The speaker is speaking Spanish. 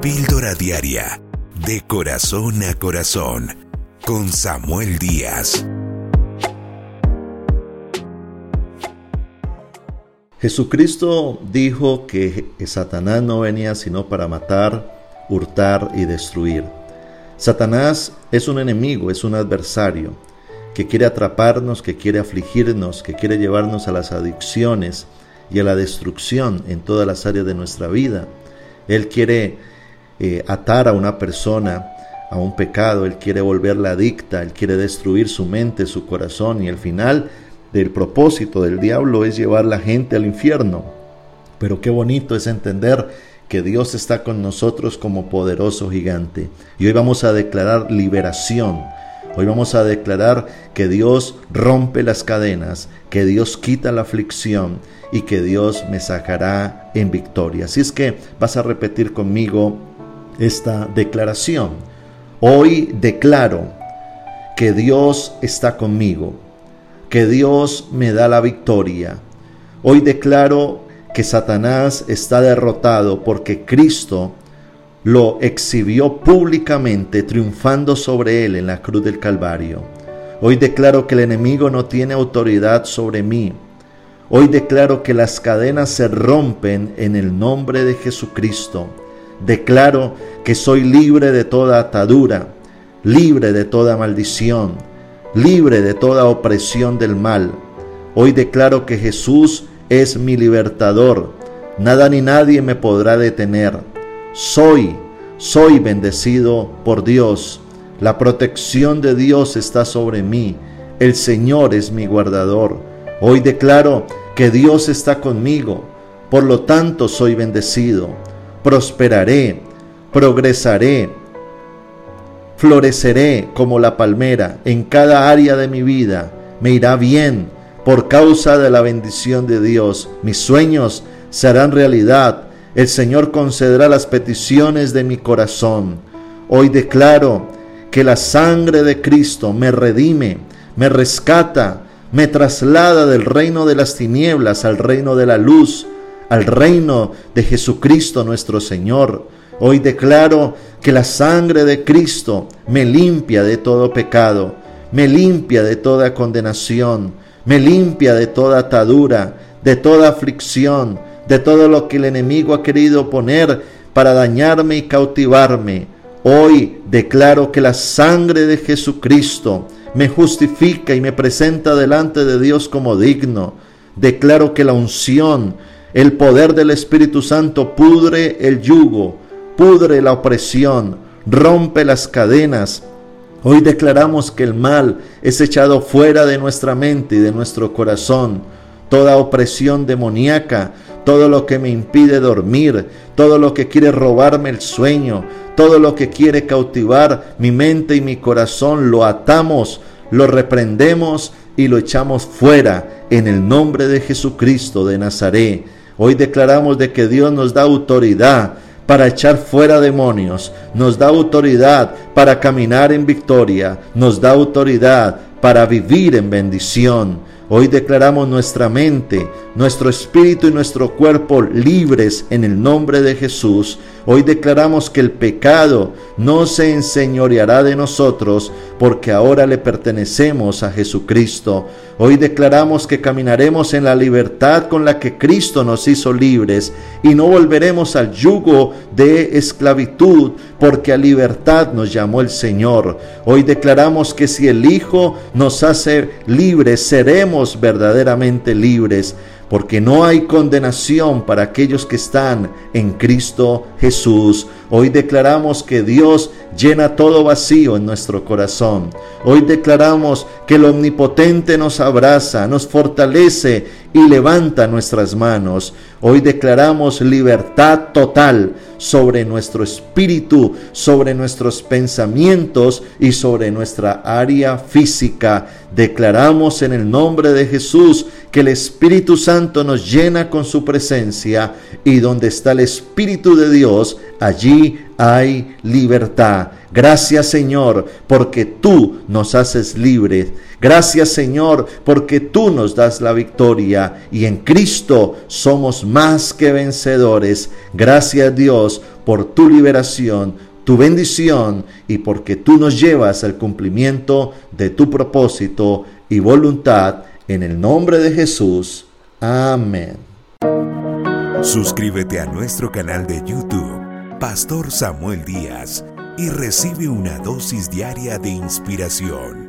Píldora Diaria, de corazón a corazón, con Samuel Díaz. Jesucristo dijo que Satanás no venía sino para matar, hurtar y destruir. Satanás es un enemigo, es un adversario que quiere atraparnos, que quiere afligirnos, que quiere llevarnos a las adicciones y a la destrucción en todas las áreas de nuestra vida. Él quiere eh, atar a una persona a un pecado, Él quiere volverla adicta, Él quiere destruir su mente, su corazón y el final del propósito del diablo es llevar la gente al infierno. Pero qué bonito es entender que Dios está con nosotros como poderoso gigante. Y hoy vamos a declarar liberación. Hoy vamos a declarar que Dios rompe las cadenas, que Dios quita la aflicción y que Dios me sacará en victoria. Así es que vas a repetir conmigo esta declaración. Hoy declaro que Dios está conmigo que Dios me da la victoria. Hoy declaro que Satanás está derrotado porque Cristo lo exhibió públicamente triunfando sobre él en la cruz del Calvario. Hoy declaro que el enemigo no tiene autoridad sobre mí. Hoy declaro que las cadenas se rompen en el nombre de Jesucristo. Declaro que soy libre de toda atadura, libre de toda maldición libre de toda opresión del mal. Hoy declaro que Jesús es mi libertador. Nada ni nadie me podrá detener. Soy, soy bendecido por Dios. La protección de Dios está sobre mí. El Señor es mi guardador. Hoy declaro que Dios está conmigo. Por lo tanto soy bendecido. Prosperaré, progresaré, floreceré como la palmera en cada área de mi vida, me irá bien por causa de la bendición de Dios, mis sueños serán realidad, el Señor concederá las peticiones de mi corazón. Hoy declaro que la sangre de Cristo me redime, me rescata, me traslada del reino de las tinieblas al reino de la luz, al reino de Jesucristo nuestro Señor. Hoy declaro que la sangre de Cristo me limpia de todo pecado, me limpia de toda condenación, me limpia de toda atadura, de toda aflicción, de todo lo que el enemigo ha querido poner para dañarme y cautivarme. Hoy declaro que la sangre de Jesucristo me justifica y me presenta delante de Dios como digno. Declaro que la unción, el poder del Espíritu Santo pudre el yugo, pudre la opresión, rompe las cadenas. Hoy declaramos que el mal es echado fuera de nuestra mente y de nuestro corazón. Toda opresión demoníaca, todo lo que me impide dormir, todo lo que quiere robarme el sueño, todo lo que quiere cautivar mi mente y mi corazón, lo atamos, lo reprendemos y lo echamos fuera en el nombre de Jesucristo de Nazaret. Hoy declaramos de que Dios nos da autoridad para echar fuera demonios, nos da autoridad para caminar en victoria, nos da autoridad para vivir en bendición. Hoy declaramos nuestra mente, nuestro espíritu y nuestro cuerpo libres en el nombre de Jesús. Hoy declaramos que el pecado no se enseñoreará de nosotros porque ahora le pertenecemos a Jesucristo. Hoy declaramos que caminaremos en la libertad con la que Cristo nos hizo libres y no volveremos al yugo de esclavitud porque a libertad nos llamó el Señor. Hoy declaramos que si el Hijo nos hace libres, seremos verdaderamente libres porque no hay condenación para aquellos que están en Cristo Jesús. Hoy declaramos que Dios llena todo vacío en nuestro corazón. Hoy declaramos que el Omnipotente nos abraza, nos fortalece y levanta nuestras manos. Hoy declaramos libertad total sobre nuestro espíritu, sobre nuestros pensamientos y sobre nuestra área física. Declaramos en el nombre de Jesús que el Espíritu Santo nos llena con su presencia y donde está el Espíritu de Dios, allí hay libertad. Gracias Señor, porque tú nos haces libres. Gracias Señor, porque tú nos das la victoria y en Cristo somos más que vencedores. Gracias Dios por tu liberación, tu bendición y porque tú nos llevas al cumplimiento de tu propósito y voluntad en el nombre de Jesús. Amén. Suscríbete a nuestro canal de YouTube, Pastor Samuel Díaz, y recibe una dosis diaria de inspiración.